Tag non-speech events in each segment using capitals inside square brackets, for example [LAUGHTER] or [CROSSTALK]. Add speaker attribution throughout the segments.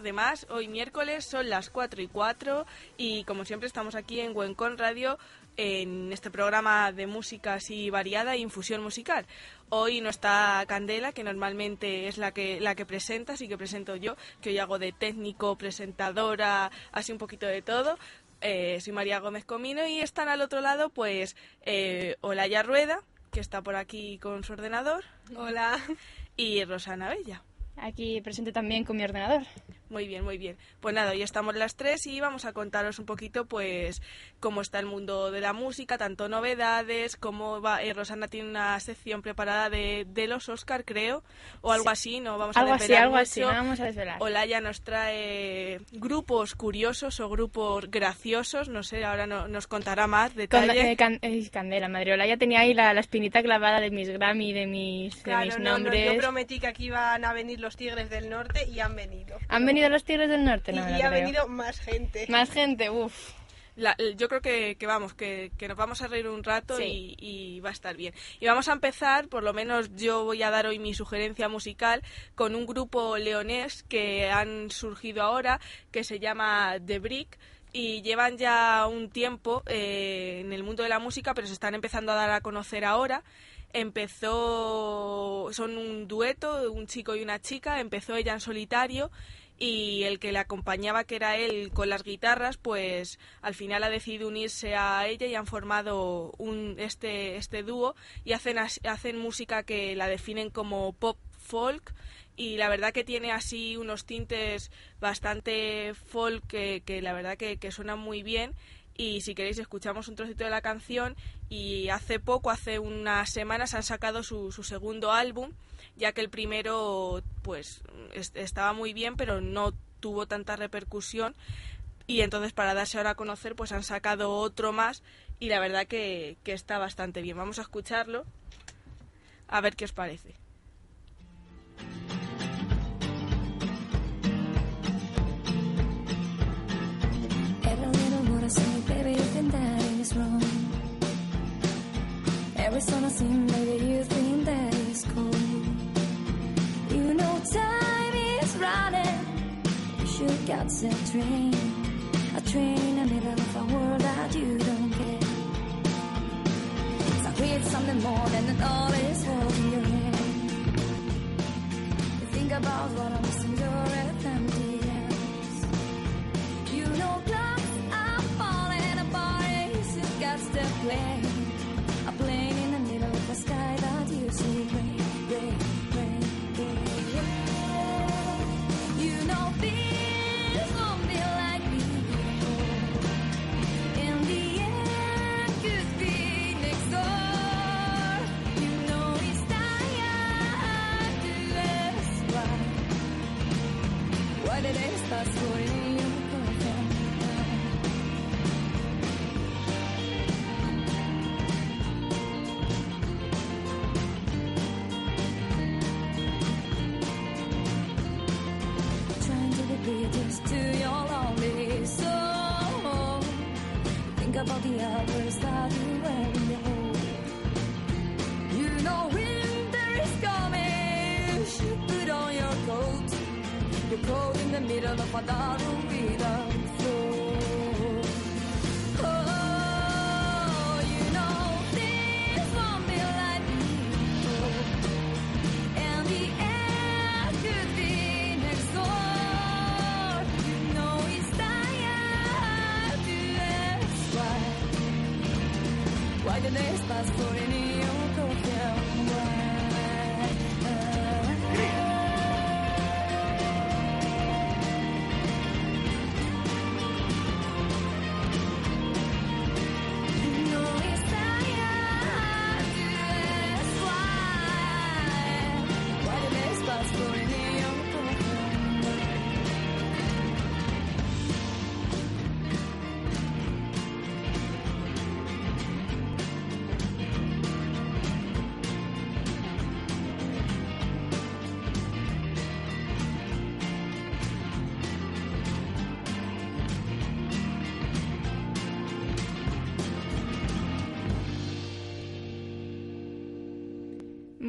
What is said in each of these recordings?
Speaker 1: una tarde más. Hoy miércoles son las 4 y 4 y como siempre estamos aquí en Wencon Radio en este programa de música así variada e infusión musical. Hoy no está Candela, que normalmente es la que, la que presenta, así que presento yo, que hoy hago de técnico, presentadora, así un poquito de todo. Eh, soy María Gómez Comino y están al otro lado pues eh, Olaya Rueda, que está por aquí con su ordenador.
Speaker 2: Hola.
Speaker 1: Y Rosana Bella.
Speaker 3: Aquí presente también con mi ordenador.
Speaker 1: Muy bien, muy bien. Pues nada, hoy estamos las tres y vamos a contaros un poquito, pues, cómo está el mundo de la música, tanto novedades, cómo va. eh, Rosana tiene una sección preparada de, de los Oscar, creo, o algo así, no vamos a
Speaker 3: Algo así,
Speaker 1: desvelar
Speaker 3: algo así, no vamos a desvelar.
Speaker 1: Olaya nos trae grupos curiosos o grupos graciosos, no sé, ahora no- nos contará más
Speaker 3: Con,
Speaker 1: detalles.
Speaker 3: eh, can- eh, Candela, Madriola ya tenía ahí la, la espinita clavada de mis Grammy, de mis, de mis
Speaker 2: no, no,
Speaker 3: nombres.
Speaker 2: yo prometí que aquí iban a venir los Tigres del Norte y han venido.
Speaker 3: ¿Han venido los Tigres del Norte?
Speaker 2: Y,
Speaker 3: No me lo
Speaker 2: y ha
Speaker 3: creo.
Speaker 2: venido más gente.
Speaker 3: Más gente, uff.
Speaker 1: La- yo creo que, que vamos, que, que nos vamos a reír un rato
Speaker 3: Sí.
Speaker 1: y, y va a estar bien. Y vamos a empezar, por lo menos yo voy a dar hoy mi sugerencia musical, con un grupo leonés que han surgido ahora, que se llama The Brick. Y llevan ya un tiempo eh, en el mundo de la música, pero se están empezando a dar a conocer ahora. Empezó, son un dueto, un chico y una chica, empezó ella en solitario y el que le acompañaba, que era él con las guitarras, pues al final ha decidido unirse a ella y han formado un, este, este dúo y hacen, hacen música que la definen como pop folk y la verdad que tiene así unos tintes bastante folk que, que la verdad que, que suenan muy bien. Y si queréis escuchamos un trocito de la canción y hace poco, hace unas semanas han sacado su, su segundo álbum ya que el primero pues es- estaba muy bien pero no tuvo tanta repercusión. Y entonces para darse ahora a conocer pues han sacado otro más y la verdad que, que está bastante bien. Vamos a escucharlo a ver qué os parece.
Speaker 4: That is. Time is running. You should catch a train. A train in the middle of a world that you don't get. So create something more than all is holding your hand. You think about what I'm missing, your emptiness.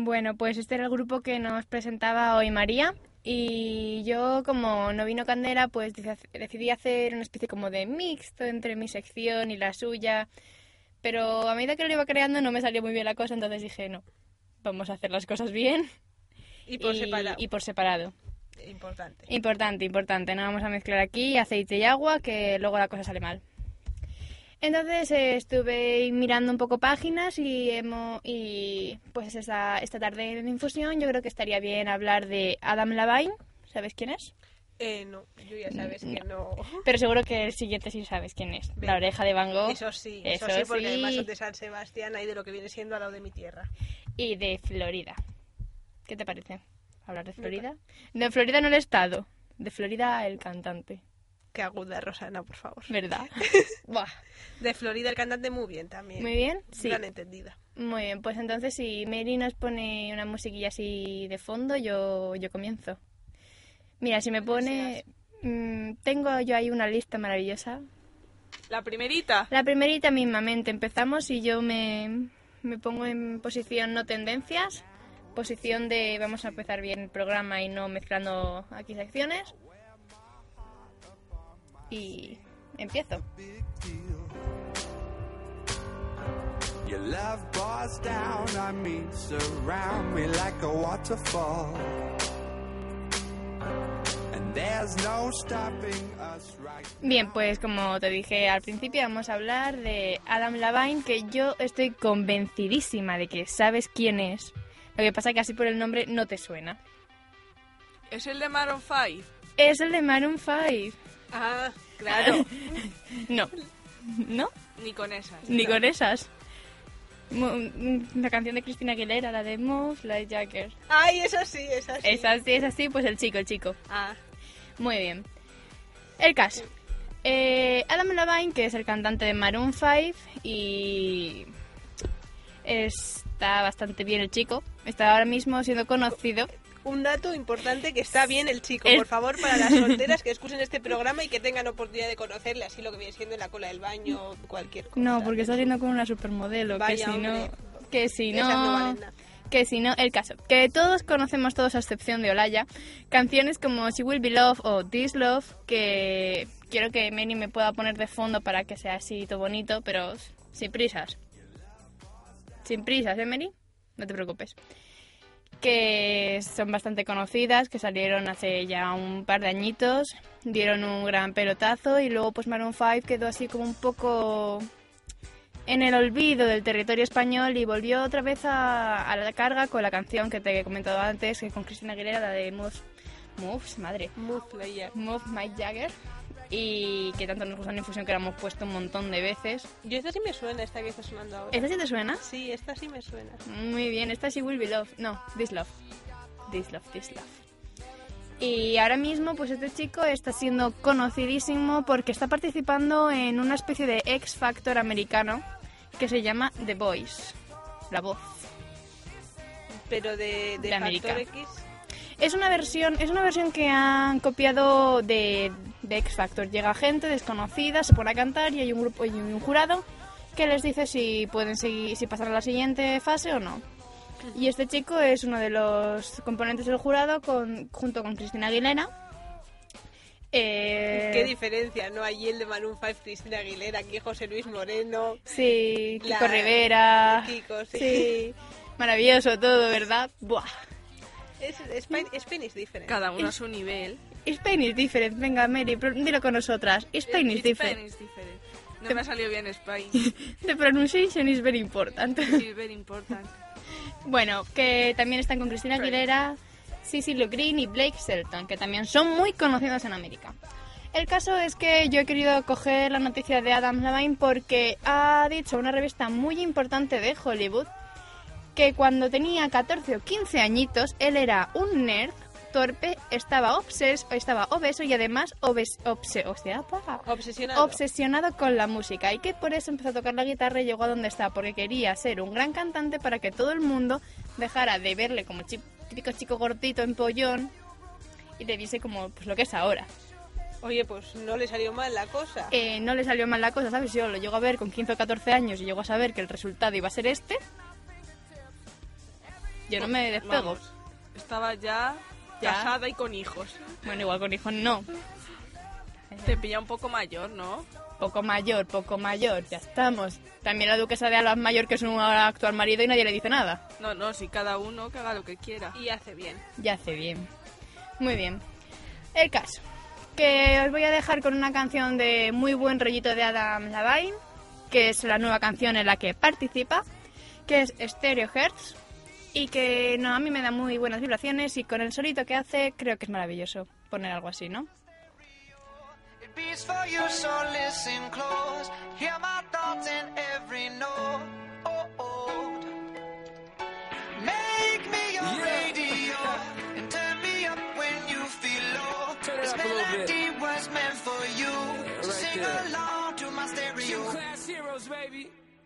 Speaker 3: Bueno, pues este era el grupo que nos presentaba hoy María. Y yo, como no vino Candela, pues decidí hacer una especie como de mixto entre mi sección y la suya. Pero a medida que lo iba creando no me salió muy bien la cosa, entonces dije, no, vamos a hacer las cosas bien.
Speaker 2: Y por
Speaker 3: y,
Speaker 2: separado.
Speaker 3: y por separado.
Speaker 2: Importante.
Speaker 3: Importante, importante. No vamos a mezclar aquí aceite y agua, que luego la cosa sale mal. Entonces eh, estuve mirando un poco páginas y, hemo- y pues esta, esta tarde en infusión yo creo que estaría bien hablar de Adam Levine. ¿Sabes quién es?
Speaker 2: Eh, no, yo ya sabes que no. [LAUGHS]
Speaker 3: Pero seguro que el siguiente sí sabes quién es. La oreja de Van Gogh
Speaker 2: Eso sí, eso,
Speaker 3: Eso
Speaker 2: sí, porque
Speaker 3: sí.
Speaker 2: además son de San Sebastián, ahí de lo que viene siendo al lado de mi tierra.
Speaker 3: y de Florida. ¿Qué te parece? ¿Hablar de Florida? De Florida no el estado, de Florida el cantante,
Speaker 2: Qué aguda, Rosana, por favor.
Speaker 3: ¿verdad? [LAUGHS] Buah.
Speaker 2: De Florida el cantante muy bien también.
Speaker 3: Muy bien, sí.
Speaker 2: Gran entendida.
Speaker 3: Muy bien, pues entonces si Mary nos pone una musiquilla así de fondo, yo, yo comienzo. Mira, si me pone... mm, tengo yo ahí una lista maravillosa.
Speaker 1: La primerita.
Speaker 3: La primerita mismamente empezamos y yo me, me pongo en posición no tendencias, posición de vamos a empezar bien el programa y no mezclando aquí secciones. Y empiezo.
Speaker 5: Your love pours down on me, surround me like a waterfall. And there's no stopping us right
Speaker 3: Bien, pues como te dije al principio, vamos a hablar de Adam Levine, que yo estoy convencidísima de que sabes quién es. Lo que pasa es que así por el nombre no te suena.
Speaker 1: Es el de Maroon 5.
Speaker 3: Es el de Maroon 5.
Speaker 2: Ah, claro. [LAUGHS]
Speaker 3: No. ¿No?
Speaker 1: Ni con esas.
Speaker 3: Ni con esas. La canción de Cristina Aguilera, la de Move Like Jagger.
Speaker 2: Ay, eso sí, es así.
Speaker 3: Es así, es así, pues el chico, el chico.
Speaker 2: Ah,
Speaker 3: Muy bien. El caso. Eh, Adam Levine, que es el cantante de Maroon 5 y está bastante bien el chico. Está ahora mismo siendo conocido.
Speaker 2: Un dato importante que está bien el chico.
Speaker 3: El-
Speaker 2: Por favor, para las solteras que escuchen este programa y que tengan oportunidad de conocerle, así lo que viene siendo en la cola del baño, cualquier cosa.
Speaker 3: No, porque está saliendo con una supermodelo.
Speaker 2: Vaya,
Speaker 3: que si no, que si
Speaker 2: no
Speaker 3: que si no, el caso. Que todos conocemos todos a excepción de Olaya. Canciones como She Will Be Love o This Love, que quiero que Meni me pueda poner de fondo para que sea así todo bonito, pero sin prisas. Sin prisas, ¿eh? No te preocupes. Que son bastante conocidas, que salieron hace ya un par de añitos, dieron un gran pelotazo y luego pues Maroon 5 quedó así como un poco en el olvido del territorio español y volvió otra vez a, a la carga con la canción que te he comentado antes, que con Cristina Aguilera, la de Moves, Moves madre,
Speaker 2: Move.
Speaker 3: Move Mike Jagger, y que tanto nos gusta en infusión que la hemos puesto un montón de veces.
Speaker 2: Yo esta sí me suena, esta que está sonando ahora.
Speaker 3: ¿Esta sí te suena?
Speaker 2: Sí, esta sí me suena.
Speaker 3: Muy bien, esta sí Will Be Love. No, This Love. This Love, This Love. Y ahora mismo, pues este chico está siendo conocidísimo porque está participando en una especie de X Factor americano que se llama The Voice. La voz.
Speaker 2: Pero de, de,
Speaker 3: De
Speaker 2: Factor
Speaker 3: América.
Speaker 2: X.
Speaker 3: Es una versión, es una versión que han copiado de, de X Factor. Llega gente desconocida, se pone a cantar y hay un grupo y un jurado que les dice si pueden seguir, si pasar a la siguiente fase o no. Y este chico es uno de los componentes del jurado con, junto con Cristina Aguilera. Eh,
Speaker 2: Qué diferencia, ¿no? Allí el de Maroon 5, Cristina Aguilera, aquí José Luis Moreno.
Speaker 3: Sí, Kiko
Speaker 2: La-
Speaker 3: Rivera.
Speaker 2: Kiko, sí.
Speaker 3: sí. Maravilloso todo, ¿verdad? Buah.
Speaker 2: Es, is different.
Speaker 1: Cada uno a su nivel.
Speaker 3: Spain is different. Venga, Mary, dilo con nosotras. Spain is different.
Speaker 1: Spain is different. No me ha salido bien Spain. [LAUGHS]
Speaker 3: The pronunciation is very important.
Speaker 1: Sí, [LAUGHS] very important.
Speaker 3: Bueno, que también están con Cristina Aguilera, Cissy Green y Blake Shelton, que también son muy conocidos en América. El caso es que yo he querido coger la noticia de Adam Levine porque ha dicho una revista muy importante de Hollywood que cuando tenía 14 o 15 añitos él era un nerd torpe, estaba obses, estaba obeso y además obes, obse- o sea, pa-
Speaker 2: Obsesionado.
Speaker 3: obsesionado con la música y que por eso empezó a tocar la guitarra y llegó a donde está, porque quería ser un gran cantante para que todo el mundo dejara de verle como chi- típico chico gordito en pollón y le dice como pues lo que es ahora.
Speaker 2: Oye, pues no le salió mal la cosa.
Speaker 3: Eh, no le salió mal la cosa, ¿sabes? Yo lo llego a ver con 15 o 14 años y llego a saber que el resultado iba a ser este. Yo no me despego.
Speaker 1: Vamos, estaba ya,
Speaker 3: Ya.
Speaker 1: casada y con hijos.
Speaker 3: Bueno, igual con hijos no.
Speaker 1: Te pilla un poco mayor, ¿no?
Speaker 3: Poco mayor, poco mayor, ya estamos. También la duquesa de Alba es mayor que su actual marido y nadie le dice nada.
Speaker 1: No, no, si cada uno que haga lo que quiera.
Speaker 2: Y hace bien.
Speaker 3: Ya hace bien. Muy bien. El caso. Que os voy a dejar con una canción de muy buen rollito de Adam Levine, que es la nueva canción en la que participa, que es Stereo Hertz, y que no, a mí me da muy buenas vibraciones y con el solito que hace creo que es maravilloso poner algo así, ¿no?
Speaker 6: It beats for you, so listen close. Hear my thoughts in every note. Make me your radio and turn me up when you feel low.
Speaker 7: Turn it
Speaker 6: this
Speaker 7: up a little bit.
Speaker 6: melody was meant for you. so
Speaker 7: right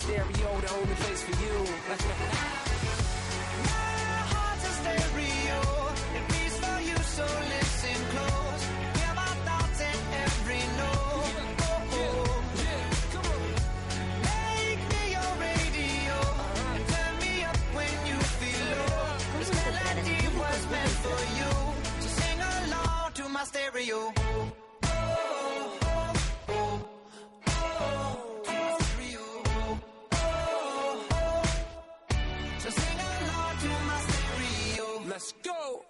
Speaker 7: stereo, the only place for you.
Speaker 6: My heart's a stereo. It beats for you, so listen close. Hear my thoughts every note. Make me your radio turn me up when you feel low. This melody was meant for you, so sing along to my stereo.
Speaker 7: Let's go.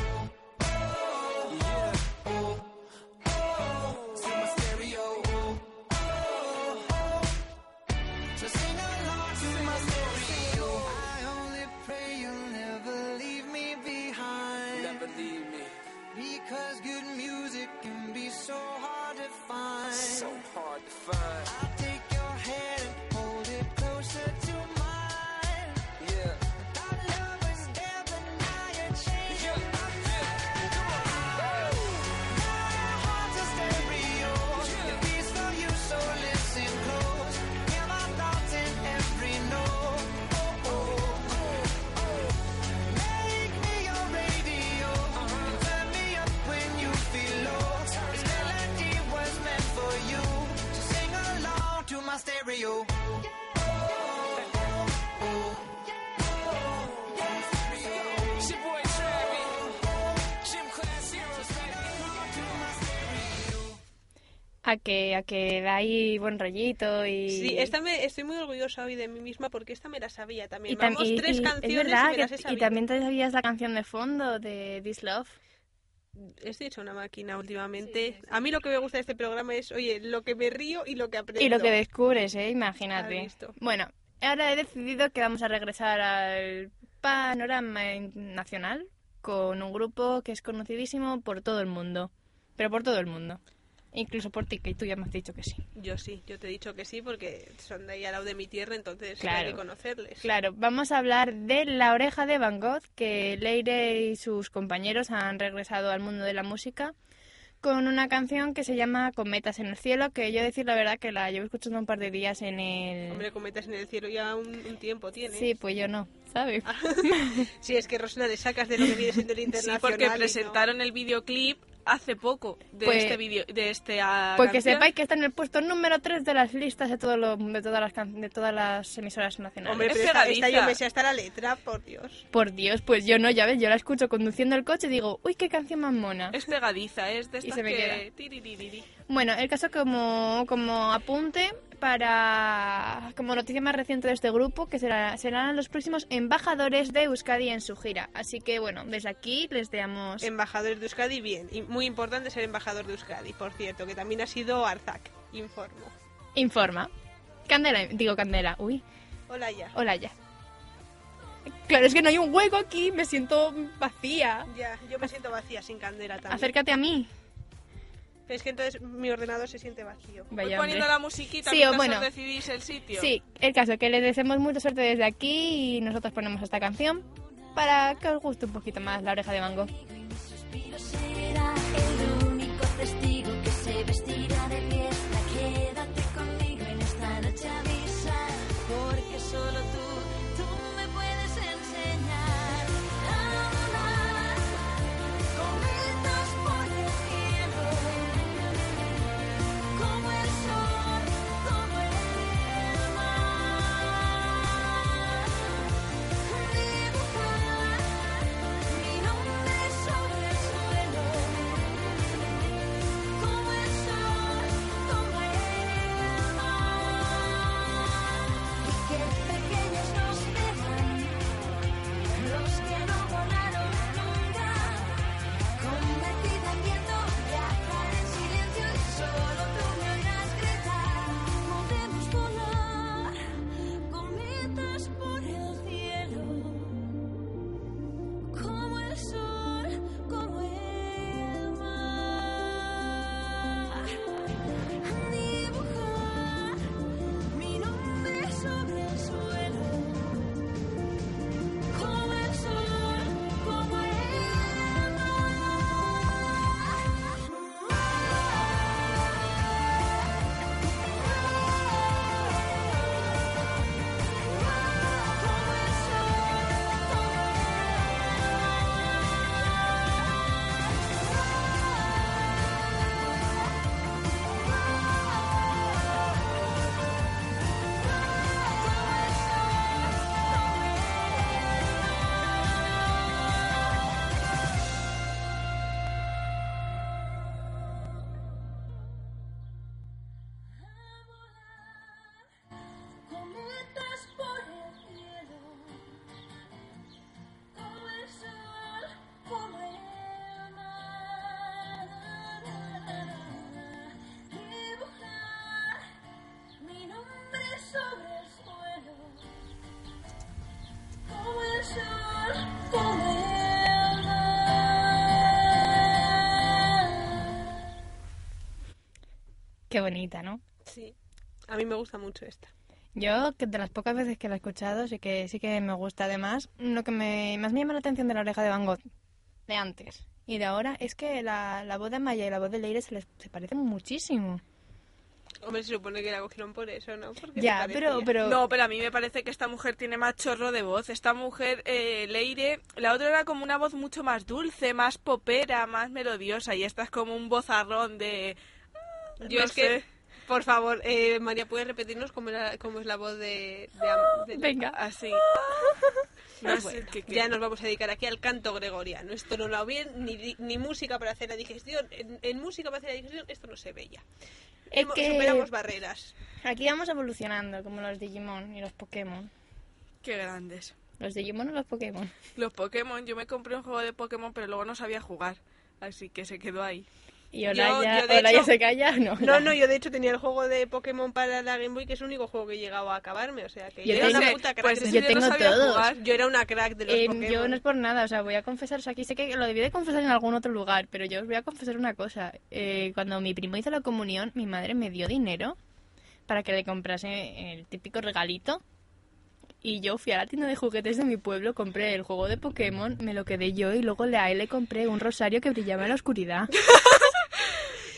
Speaker 3: A que a que da ahí buen rollito y
Speaker 2: sí esta me estoy muy orgullosa hoy de mí misma porque esta me la sabía también.
Speaker 3: Y
Speaker 2: Vamos, tres canciones y
Speaker 3: también te sabías la canción de fondo de This Love.
Speaker 2: Estoy hecha una máquina últimamente. A mí lo que me gusta de este programa es, oye, lo que me río y lo que aprendo.
Speaker 3: Y lo que descubres, ¿eh? Imagínate.
Speaker 2: Visto.
Speaker 3: Bueno, ahora he decidido que vamos a regresar al panorama nacional con un grupo que es conocidísimo por todo el mundo. Pero por todo el mundo. Incluso por ti, que tú ya me has dicho que sí.
Speaker 2: Yo sí, yo te he dicho que sí porque son de ahí al lado de mi tierra, entonces
Speaker 3: Claro.
Speaker 2: hay que conocerles.
Speaker 3: Claro, vamos a hablar de La Oreja de Van Gogh, que Leire y sus compañeros han regresado al mundo de la música con una canción que se llama Cometas en el cielo, que yo decir la verdad que la llevo escuchando un par de días en el...
Speaker 2: Hombre, cometas en el cielo ya un, un tiempo tiene.
Speaker 3: Sí, pues yo no, ¿sabes? [LAUGHS]
Speaker 2: Sí, es que Rosana le sacas de lo que viene siendo el
Speaker 1: Sí,
Speaker 2: internacional.
Speaker 1: porque
Speaker 2: y no.
Speaker 1: presentaron el videoclip hace poco de
Speaker 3: Pues-
Speaker 1: este vídeo, de este
Speaker 3: Pues que
Speaker 1: canción.
Speaker 3: sepáis que está en el puesto número 3 de las listas de, todo lo- de, todas, las can- de todas las emisoras nacionales.
Speaker 2: Hombre,
Speaker 1: Es
Speaker 2: pero esta, yo me sé hasta la letra, por Dios.
Speaker 3: Por Dios, pues yo no, ya ves, yo la escucho conduciendo el coche y digo, uy, qué canción más mona.
Speaker 1: Es pegadiza, es de
Speaker 3: Y
Speaker 1: estas
Speaker 3: se me
Speaker 1: que...
Speaker 3: queda.
Speaker 1: tiriririri.
Speaker 3: Bueno, el caso como, como apunte para como noticia más reciente de este grupo, que será, serán los próximos embajadores de Euskadi en su gira. Así que bueno, desde aquí les damos...
Speaker 2: Embajadores de Euskadi, bien. Y muy importante ser embajador de Euskadi, por cierto, que también ha sido Arzac, informo.
Speaker 3: Informa. Candela, digo Candela, uy,
Speaker 2: Hola ya.
Speaker 3: hola ya. Claro, es que no hay un hueco aquí, me siento vacía.
Speaker 2: Ya, yo me siento vacía sin candela también.
Speaker 3: Acércate a mí.
Speaker 2: Es que entonces mi ordenador se siente vacío.
Speaker 1: Voy
Speaker 3: Vaya,
Speaker 1: poniendo
Speaker 3: hombre.
Speaker 1: la musiquita
Speaker 3: Sí,
Speaker 1: mientras
Speaker 3: bueno.
Speaker 1: os decidís el sitio.
Speaker 3: Sí, el caso que les deseamos mucha suerte desde aquí y nosotros ponemos esta canción para que os guste un poquito más la oreja de mango. Qué bonita, ¿no?
Speaker 2: Sí. A mí me gusta mucho esta.
Speaker 3: Yo, que de las pocas veces que la he escuchado, sí que sí que me gusta. Además, lo que me, más me llama la atención de la oreja de Van Gogh de antes y de ahora es que la, la voz de Maya y la voz de Leire se les se parecen muchísimo.
Speaker 2: Hombre, se supone que la cogieron por eso, ¿no? Porque
Speaker 3: Ya, pero, pero
Speaker 1: No, pero a mí me parece que esta mujer tiene más chorro de voz. Esta mujer, eh, Leire, la otra era como una voz mucho más dulce, más popera, más melodiosa. Y esta es como un vozarrón de...
Speaker 2: Yo
Speaker 1: no
Speaker 2: es que, por favor, eh, María, ¿puedes repetirnos cómo, era- cómo es la voz de... de,
Speaker 3: venga.
Speaker 1: Así. [LAUGHS] No sé qué- qué-
Speaker 2: Ya nos vamos a dedicar aquí al canto gregoriano. Esto no lo bien, ni, ni música para hacer la digestión. En, en música para hacer la digestión, esto no se ve ya.
Speaker 3: Es
Speaker 2: Hemos-
Speaker 3: que
Speaker 2: Superamos barreras.
Speaker 3: aquí vamos evolucionando, como los Digimon y los Pokémon.
Speaker 1: Qué grandes.
Speaker 3: Los Digimon o los Pokémon.
Speaker 1: Los Pokémon, yo me compré un juego de Pokémon, pero luego no sabía jugar. Así que se quedó ahí.
Speaker 3: ¿Y Olaya,
Speaker 2: yo, de
Speaker 3: Olaya
Speaker 2: hecho-
Speaker 3: se calla? [LAUGHS] No.
Speaker 2: No, no, yo de hecho tenía el juego de Pokémon para la Game Boy, que es el único juego que he llegado a acabarme. O sea, que
Speaker 3: Yo
Speaker 2: yo, era una puta crack.
Speaker 1: pues
Speaker 3: yo
Speaker 1: no jugar.
Speaker 2: Yo era una crack de los
Speaker 3: Eh,
Speaker 2: Pokémon.
Speaker 3: yo no es por nada, o sea, voy a confesaros aquí, sé que lo debí de confesar en algún otro lugar, pero yo os voy a confesar una cosa. Eh, cuando mi primo hizo la comunión, mi madre me dio dinero para que le comprase el típico regalito. Y yo fui a la tienda de juguetes de mi pueblo, compré el juego de Pokémon, me lo quedé yo y luego a él le compré un rosario que brillaba en la oscuridad. [LAUGHS]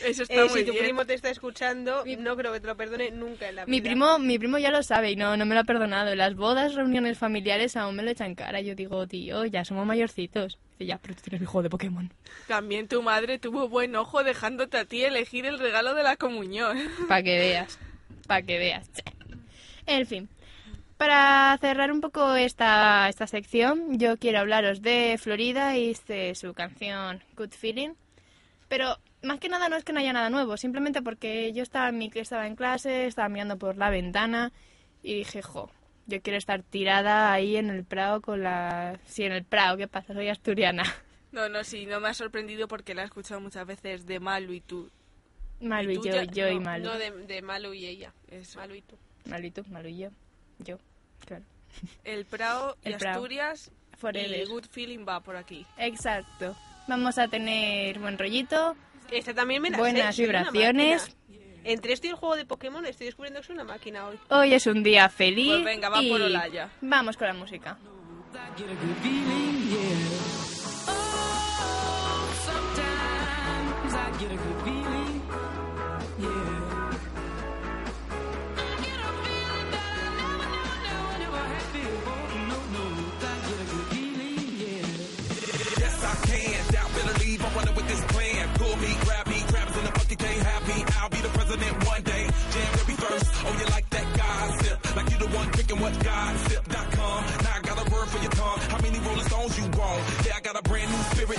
Speaker 1: Eso está
Speaker 2: Eh,
Speaker 1: muy
Speaker 2: si tu
Speaker 1: bien.
Speaker 2: primo te está escuchando, no creo que te lo perdone nunca en la vida.
Speaker 3: Mi primo, mi primo ya lo sabe y no, no me lo ha perdonado. En las bodas, reuniones familiares aún me lo echan cara. Yo digo, tío, ya somos mayorcitos. Dice, ya, pero tú tienes mi juego de Pokémon.
Speaker 1: También tu madre tuvo buen ojo dejándote a ti elegir el regalo de la comunión. [LAUGHS]
Speaker 3: Para que veas. Para que veas. En fin. Para cerrar un poco esta, esta sección, yo quiero hablaros de Florida y de su canción Good Feeling. Pero más que nada no es que no haya nada nuevo, simplemente porque yo estaba en, mi, estaba en clase, estaba mirando por la ventana y dije, jo, yo quiero estar tirada ahí en el Prado con la... Sí, en el Prado, ¿qué pasa? Soy asturiana. [LAUGHS]
Speaker 1: No, no, sí, no me ha sorprendido porque la he escuchado muchas veces de Malu y tú.
Speaker 3: Malu y
Speaker 1: tú
Speaker 3: yo,
Speaker 1: ya-
Speaker 3: yo y
Speaker 1: no,
Speaker 3: Malu.
Speaker 2: No, de, de Malu y ella.
Speaker 1: Eso.
Speaker 2: Malu y tú.
Speaker 3: Malu y tú, Malu y yo. Yo, claro. [LAUGHS]
Speaker 1: El Prado y
Speaker 3: El Prado.
Speaker 1: Asturias
Speaker 3: Forever.
Speaker 1: y Good Feeling va por aquí.
Speaker 3: Exacto. Vamos a tener buen rollito,
Speaker 2: Esta también me la
Speaker 3: buenas vibraciones.
Speaker 2: Entre esto y el juego de Pokémon estoy descubriendo que soy una máquina hoy.
Speaker 3: Hoy es un día feliz.
Speaker 1: Pues venga, va
Speaker 3: y
Speaker 1: por Olaya.
Speaker 3: Vamos con la música.
Speaker 8: What. Now I got a word for your tongue. How many Rolling Stones you want? Yeah, I got a brand new spirit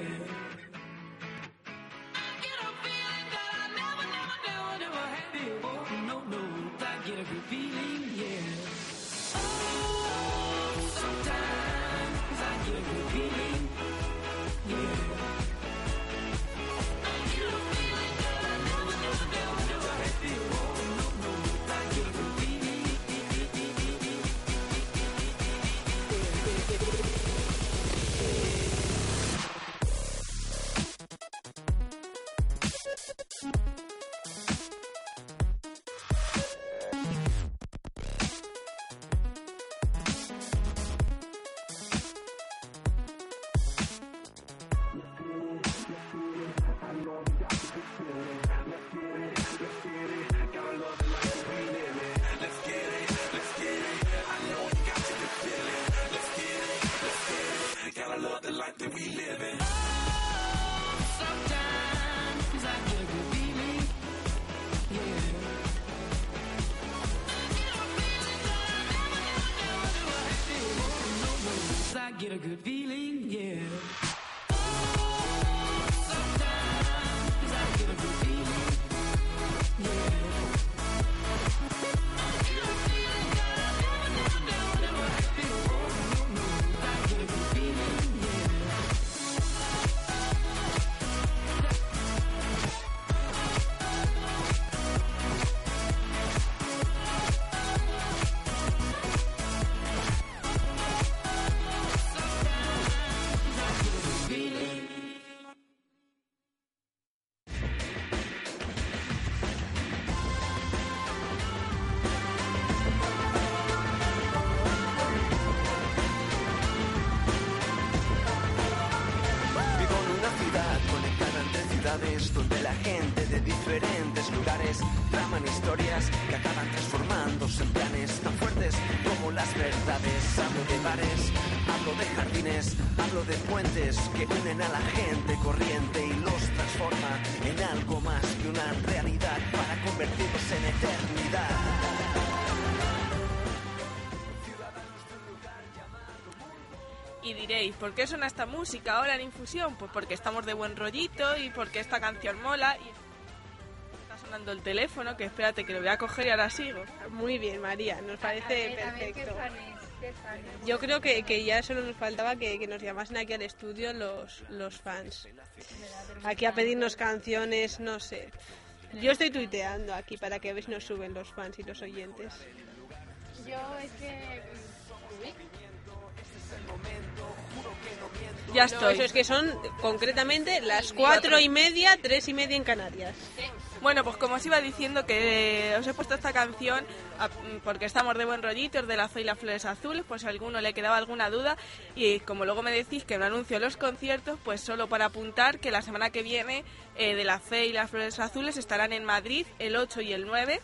Speaker 1: Diréis, ¿por qué suena esta música ahora en infusión? Pues porque estamos de buen rollito y porque esta canción mola y está sonando el teléfono, que espérate que lo voy a coger y ahora sigo.
Speaker 2: Muy bien, María, nos parece perfecto. Yo creo que, que ya solo nos faltaba que, que nos llamasen aquí al estudio los, los fans. Aquí a pedirnos canciones, no sé. Yo estoy tuiteando aquí para que veáis nos suben los fans y los oyentes.
Speaker 3: Yo es que...
Speaker 1: Ya
Speaker 2: No,
Speaker 1: estoy.
Speaker 2: eso es que son concretamente las cuatro y media, tres y media en Canarias.
Speaker 1: Bueno, pues como os iba diciendo que os he puesto esta canción a- mm, porque estamos de buen rollito, es de la Fe y las Flores Azules, pues si a alguno le quedaba alguna duda y como luego me decís que no anuncio los conciertos, pues solo para apuntar que la semana que viene eh, de la Fe y las Flores Azules estarán en Madrid el 8 y el 9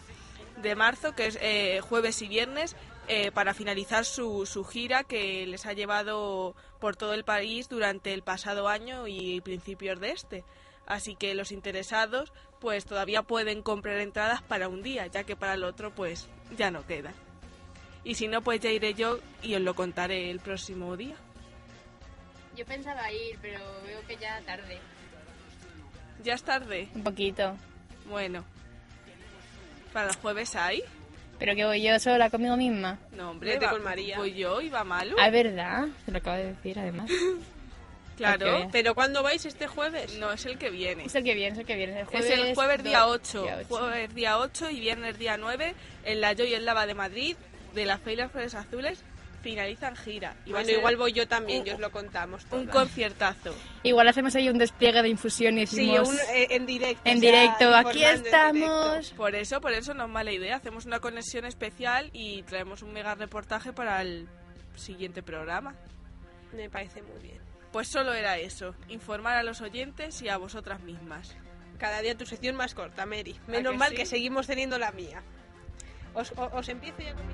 Speaker 1: de marzo, que es eh, jueves y viernes, eh, para finalizar su, su gira que les ha llevado por todo el país durante el pasado año y principios de este. Así que los interesados pues todavía pueden comprar entradas para un día, ya que para el otro pues ya no quedan. Y si no, pues ya iré yo y os lo contaré el próximo día.
Speaker 3: Yo pensaba ir, pero veo que ya tarde.
Speaker 1: Ya es tarde.
Speaker 3: Un poquito.
Speaker 1: Bueno. ¿Para el jueves hay?
Speaker 3: Pero que voy yo sola conmigo misma.
Speaker 1: No, hombre,
Speaker 2: Vete
Speaker 1: va-
Speaker 2: con María.
Speaker 1: Voy yo y va malo.
Speaker 3: Ah, es verdad. Se lo acabo de decir, además. [LAUGHS]
Speaker 1: Claro.
Speaker 2: ¿Pero cuándo vais este jueves?
Speaker 1: No, es el que viene.
Speaker 3: Es el que viene, es el que viene. El
Speaker 1: es el jueves día
Speaker 3: do-
Speaker 1: 8,
Speaker 3: día ocho.
Speaker 1: jueves día 8 y viernes día 9 en la Joy en Lava de Madrid de las Flores Azules finalizan gira. Y
Speaker 2: Bueno, igual voy yo también,
Speaker 1: un-
Speaker 2: yo os lo contamos.
Speaker 1: un conciertazo.
Speaker 3: Igual hacemos ahí un despliegue de infusión y
Speaker 2: Sí,
Speaker 3: decimos...
Speaker 2: un- eh, en directo.
Speaker 3: en directo, aquí estamos.
Speaker 2: directo.
Speaker 1: Por eso, por eso no es mala idea. Hacemos una conexión especial y traemos un mega reportaje para el siguiente programa.
Speaker 2: Me parece muy bien.
Speaker 1: Pues solo era eso, informar a los oyentes y a vosotras mismas.
Speaker 2: Cada día tu sección más corta, Mary.
Speaker 1: ¿A
Speaker 2: Menos
Speaker 1: que
Speaker 2: mal
Speaker 1: sí?
Speaker 2: que seguimos teniendo la mía. Os empiezo ya con mi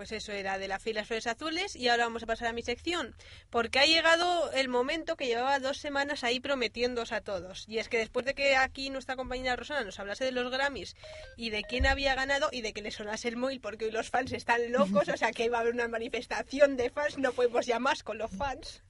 Speaker 2: pues eso era de la fe y las flores azules y ahora vamos a pasar a mi sección, porque ha llegado el momento que llevaba dos semanas ahí prometiéndoos a todos. Y es que después de que aquí nuestra compañera Rosana nos hablase de los Grammys y de quién había ganado y de que le sonase el móvil porque hoy los fans están locos, o sea que iba a haber una manifestación de fans, no podemos ya más con los fans.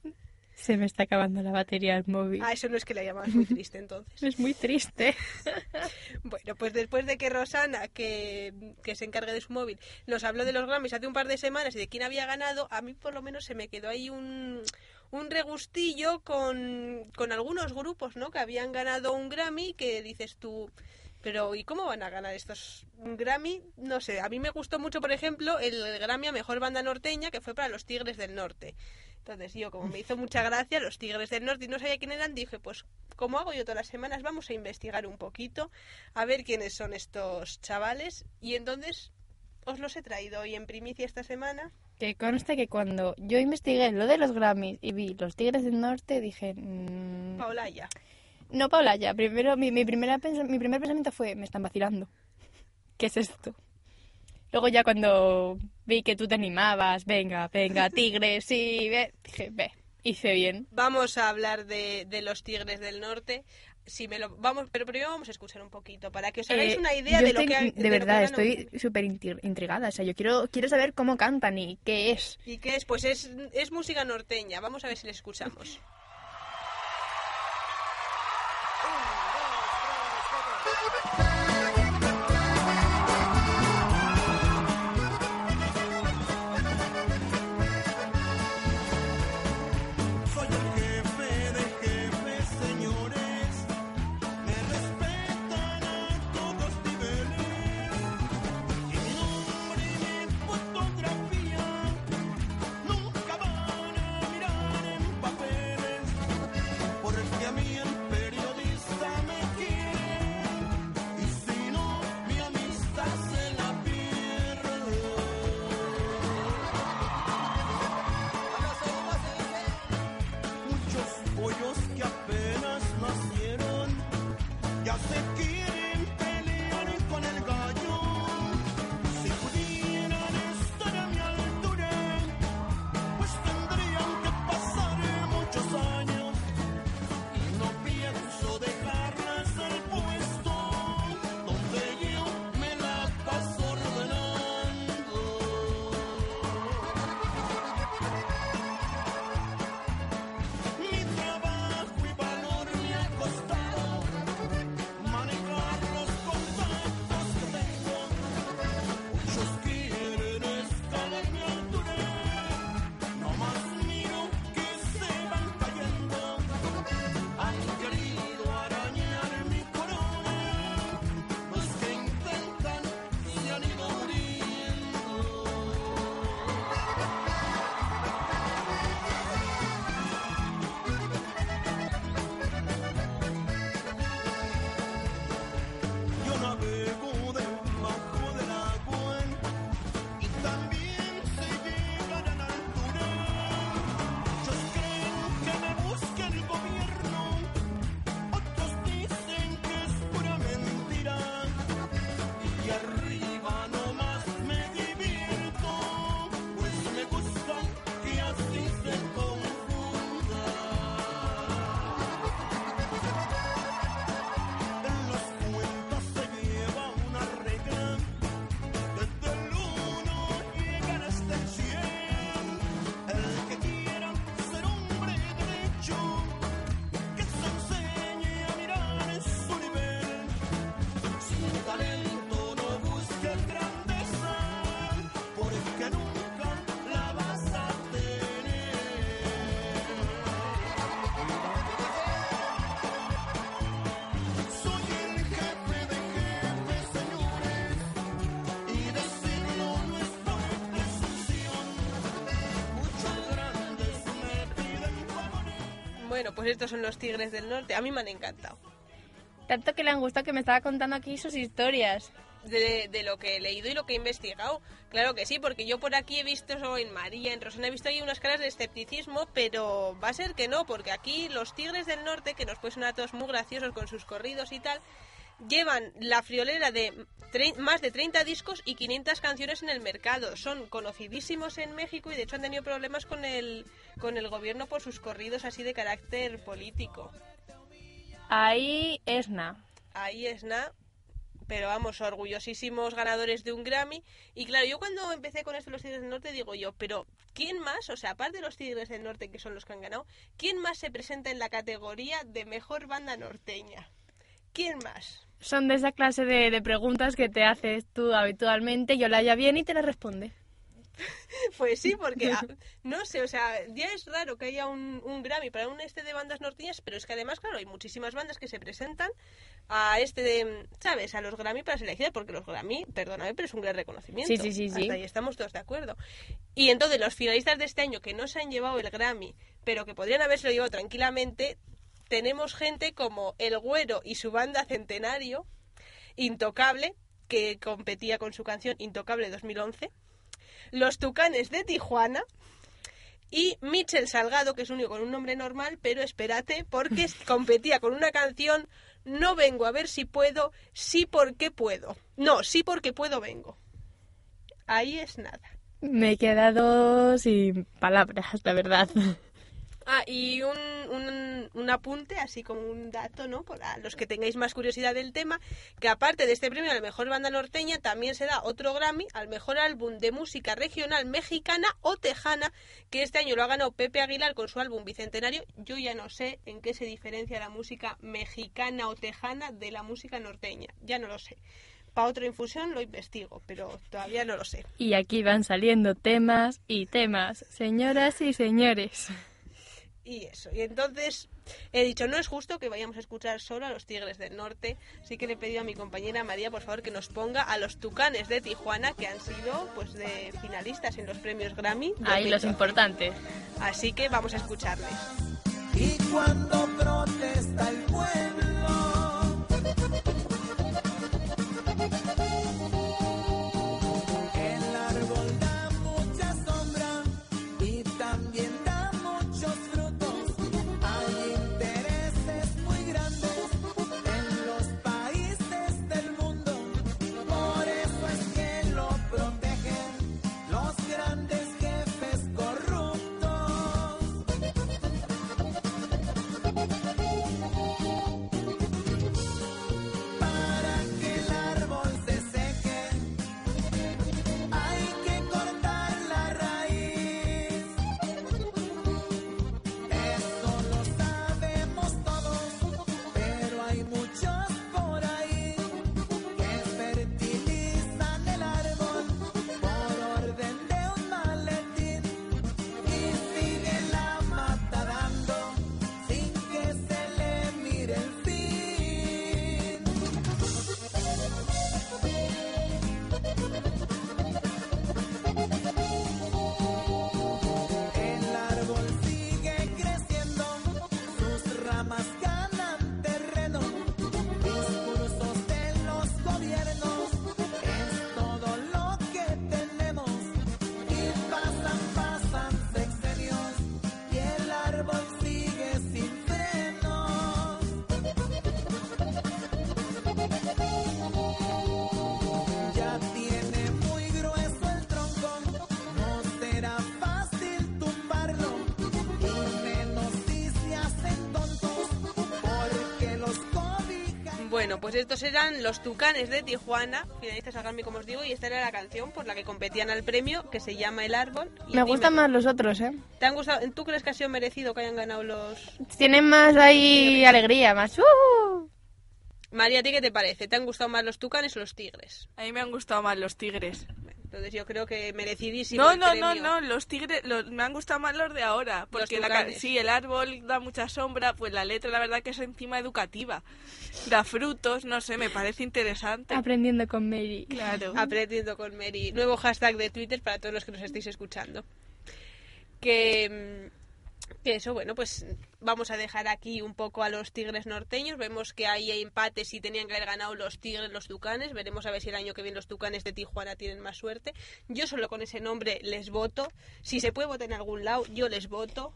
Speaker 3: Se me está acabando la batería del móvil.
Speaker 9: Ah, eso no es que la llamabas muy triste entonces. [LAUGHS]
Speaker 3: Es muy triste. [LAUGHS]
Speaker 9: Bueno, pues después de que Rosana, que, que se encargue de su móvil, nos habló de los Grammys hace un par de semanas y de quién había ganado, a mí por lo menos se me quedó ahí un, un regustillo con, con algunos grupos, ¿no? Que habían ganado un Grammy que dices tú... Pero ¿y cómo van a ganar estos Grammy? No sé, a mí me gustó mucho, por ejemplo, el Grammy a Mejor Banda Norteña, que fue para los Tigres del Norte. Entonces yo, como me hizo mucha gracia, los Tigres del Norte y no sabía quién eran, dije, pues como hago yo todas las semanas, vamos a investigar un poquito, a ver quiénes son estos chavales. Y entonces os los he traído hoy en primicia esta semana.
Speaker 3: Que consta que cuando yo investigué lo de los Grammys y vi los Tigres del Norte, dije... mm,
Speaker 9: Paolaya.
Speaker 3: No, Paula, ya. Primero, mi, mi, primera mi primer pensamiento fue, me están vacilando. [LAUGHS] ¿Qué es esto? Luego ya cuando vi que tú te animabas, venga, venga, [LAUGHS] tigres, sí, ve, dije, ve, hice bien.
Speaker 9: Vamos a hablar de, de los Tigres del Norte. Si me lo, vamos, pero primero vamos a escuchar un poquito para que os hagáis
Speaker 3: Eh,
Speaker 9: una idea de lo que ha-
Speaker 3: De
Speaker 9: lo que
Speaker 3: verdad, estoy súper intrigada. O sea, yo quiero, quiero saber cómo cantan y qué es.
Speaker 9: ¿Y qué es? Pues es, es música norteña. Vamos a ver si les escuchamos.
Speaker 2: Pues
Speaker 9: estos son los Tigres del Norte. A mí me han encantado.
Speaker 3: Tanto que le han gustado que me estaba contando aquí sus historias.
Speaker 9: De, de lo que he leído y lo que he investigado. Claro que sí, porque yo por aquí he visto eso en María, en Rosana, he visto ahí unas caras de escepticismo, pero va a ser que no, porque aquí los Tigres del Norte, que nos pueden sonar a todos muy graciosos con sus corridos y tal, llevan la friolera de más de 30 discos y 500 canciones en el mercado. Son conocidísimos en México y de hecho han tenido problemas con el, con el gobierno por sus corridos así de carácter político.
Speaker 3: Ahí Esna.
Speaker 9: Ahí es nada.
Speaker 2: Pero vamos, orgullosísimos ganadores de un Grammy. Y claro, yo cuando empecé con esto de los Tigres del Norte digo yo, pero ¿quién más? O sea, aparte de los Tigres del Norte que son los que han ganado, ¿quién más se presenta en la categoría de mejor banda norteña? ¿Quién más?
Speaker 3: Son de esa clase de, de preguntas que te haces tú habitualmente y Olaya viene y te las responde. [LAUGHS]
Speaker 2: Pues sí, porque ah, [LAUGHS] no sé, o sea, ya es raro que haya un, un Grammy para un este de bandas norteñas, pero es que además, claro, hay muchísimas bandas que se presentan a este de, ¿sabes? A los Grammy para seleccionar, porque los Grammy, perdóname, pero es un gran reconocimiento.
Speaker 3: Sí, sí, sí, sí.
Speaker 2: Hasta ahí estamos todos de acuerdo. Y entonces los finalistas de este año que no se han llevado el Grammy, pero que podrían haberse llevado tranquilamente, tenemos gente como El Güero y su banda Centenario, Intocable, que competía con su canción Intocable 2011 los Tucanes de Tijuana y Michel Salgado, que es único con un nombre normal, pero espérate, porque [LAUGHS] competía con una canción No vengo a ver si puedo, sí porque puedo. No, sí porque puedo vengo. Ahí es nada.
Speaker 3: Me he quedado sin palabras, la verdad.
Speaker 2: Ah, y un, un, un apunte, así como un dato, ¿no? Para los que tengáis más curiosidad del tema, que aparte de este premio a la mejor banda norteña, también se da otro Grammy al mejor álbum de música regional mexicana o tejana, que este año lo ha ganado Pepe Aguilar con su álbum Bicentenario. Yo ya no sé en qué se diferencia la música mexicana o tejana de la música norteña, ya no lo sé. Para otra infusión lo investigo, pero todavía no lo sé.
Speaker 3: Y aquí van saliendo temas y temas, señoras y señores.
Speaker 2: Y eso. Y entonces he dicho, no es justo que vayamos a escuchar solo a los Tigres del Norte. Así que le he pedido a mi compañera María, por favor, que nos ponga a los Tucanes de Tijuana, que han sido pues de finalistas en los premios Grammy.
Speaker 3: Ahí los
Speaker 2: 2012.
Speaker 3: importantes.
Speaker 2: Así que vamos a escucharles.
Speaker 10: Y cuando protesta el pueblo,
Speaker 2: pues estos eran los Tucanes de Tijuana, finalistas al Grammy, como os digo, y esta era la canción por la que competían al premio, que se llama El Árbol. Y
Speaker 3: Me gustan más los otros, ¿eh?
Speaker 2: ¿Te han gustado? ¿Tú crees que ha sido merecido que hayan ganado los...?
Speaker 3: Tienen más ahí alegría, más... ¡uh!
Speaker 2: María, ¿a ti qué te parece? ¿Te han gustado más los Tucanes o los Tigres?
Speaker 1: A mí me han gustado más los tigres.
Speaker 2: Entonces yo creo que merecidísimo
Speaker 1: No,
Speaker 2: el
Speaker 1: no, no,
Speaker 2: premio.
Speaker 1: no, los tigres los- me han gustado más los de ahora. Porque la, sí, el árbol da mucha sombra, pues la letra la verdad que es encima educativa. Da frutos, no sé, me parece interesante.
Speaker 3: Aprendiendo con Mary.
Speaker 1: Claro. [LAUGHS]
Speaker 2: Aprendiendo con Mary. Nuevo hashtag de Twitter para todos los que nos estéis escuchando. Que, mm, que eso, bueno, pues vamos a dejar aquí un poco a los tigres norteños. Vemos que hay empates y tenían que haber ganado los tigres, los tucanes. Veremos a ver si el año que viene los tucanes de Tijuana tienen más suerte. Yo solo con ese nombre les voto. Si se puede votar en algún lado, yo les voto.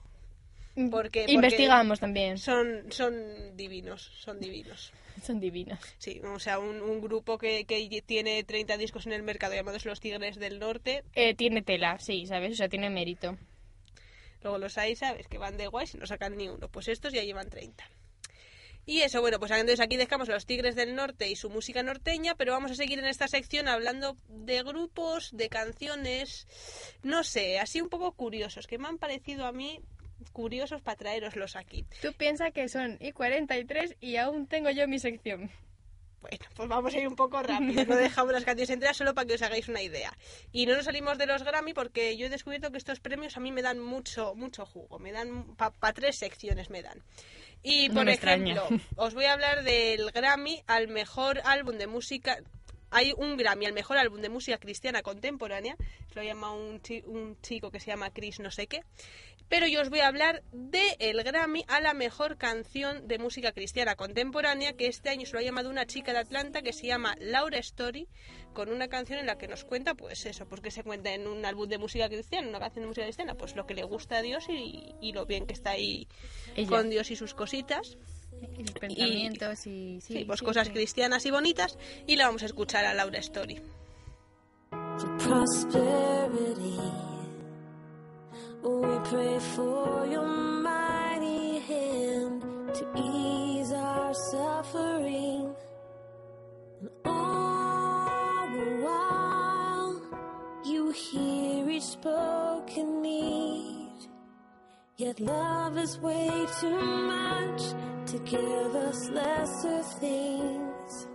Speaker 2: Porque, porque
Speaker 3: Investigamos también.
Speaker 2: Son, son divinos, son divinos.
Speaker 3: Son divinos.
Speaker 2: Sí, o sea, un, un grupo que, que tiene 30 discos en el mercado llamados Los Tigres del Norte.
Speaker 3: Eh, tiene tela, sí, ¿sabes? O sea, tiene mérito.
Speaker 2: Luego los hay, ¿sabes? Que van de guay y no sacan ni uno. Pues estos ya llevan 30. Y eso, bueno, pues entonces aquí dejamos a los Tigres del Norte y su música norteña, pero vamos a seguir en esta sección hablando de grupos, de canciones, no sé, así un poco curiosos, que me han parecido a mí curiosos para traeroslos aquí.
Speaker 3: Tú piensas que son y 43 y aún tengo yo mi sección.
Speaker 2: Bueno, pues vamos a ir un poco rápido, [LAUGHS] no dejamos las canciones enteras solo para que os hagáis una idea. Y no nos salimos de los Grammy porque yo he descubierto que estos premios a mí me dan mucho, mucho jugo, me dan para tres secciones me dan. Y
Speaker 3: No
Speaker 2: por
Speaker 3: me
Speaker 2: ejemplo,
Speaker 3: extraña.
Speaker 2: os voy a hablar del Grammy al mejor álbum de música. Hay un Grammy al mejor álbum de música cristiana contemporánea, se lo llama un, chi- un chico que se llama Chris no sé qué. Pero yo os voy a hablar de el Grammy a la mejor canción de música cristiana contemporánea, que este año se lo ha llamado una chica de Atlanta que se llama Laura Story, con una canción en la que nos cuenta, pues eso, porque se cuenta en un álbum de música cristiana, una canción de música cristiana, pues lo que le gusta a Dios y, y lo bien que está ahí
Speaker 3: Ella.
Speaker 2: con Dios y sus cositas.
Speaker 3: Y los pensamientos y... Sí,
Speaker 2: Sí, pues
Speaker 3: sí,
Speaker 2: cosas
Speaker 3: sí.
Speaker 2: cristianas y bonitas. Y la vamos a escuchar a Laura Story.
Speaker 4: We pray for your mighty hand to ease our suffering. And all the while, you hear each spoken need. Yet love is way too much to give us lesser things.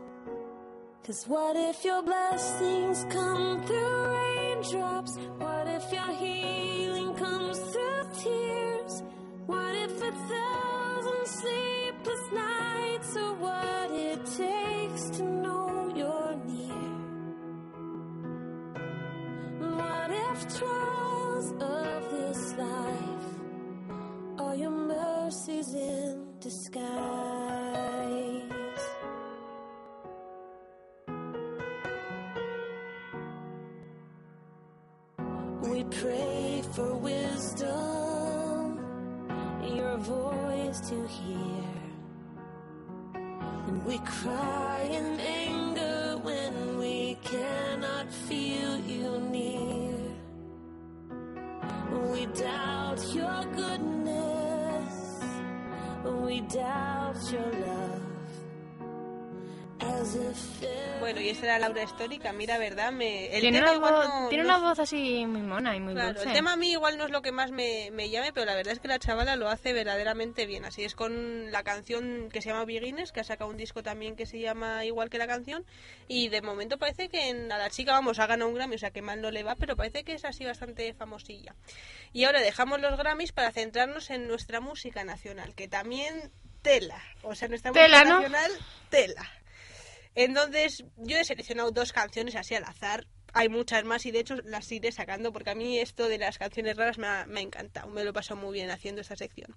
Speaker 4: Cause what if your blessings come through raindrops? What if your healing tears? What if a thousand sleepless nights are what it takes to know you're near? What if trials of this life are your mercies in disguise? We pray for wisdom, voice to hear. And we cry in anger when we cannot feel you near. We doubt your goodness, we doubt your love.
Speaker 2: Bueno, y esa era Laura Story, que a mí la verdad me... El
Speaker 3: Tiene,
Speaker 2: tema
Speaker 3: una
Speaker 2: igual
Speaker 3: voz,
Speaker 2: no-
Speaker 3: tiene
Speaker 2: no-
Speaker 3: una voz así muy mona y muy
Speaker 2: Claro,
Speaker 3: dulce.
Speaker 2: el tema a mí igual no es lo que más me, me llame, pero la verdad es que la chavala lo hace verdaderamente bien. Así es con la canción que se llama Beginners, que ha sacado un disco también que se llama igual que la canción. Y de momento parece que en- a la chica, vamos, ha ganado un Grammy, o sea que mal no le va, pero parece que es así bastante famosilla. Y ahora dejamos los Grammys para centrarnos en nuestra música nacional, que también tela. O sea, nuestra
Speaker 3: Tela,
Speaker 2: música
Speaker 3: ¿no?
Speaker 2: nacional, tela. Entonces, yo he seleccionado dos canciones así al azar. Hay muchas más y de hecho las iré sacando porque a mí esto de las canciones raras me ha, me ha encantado. Me lo he pasado muy bien haciendo esta sección.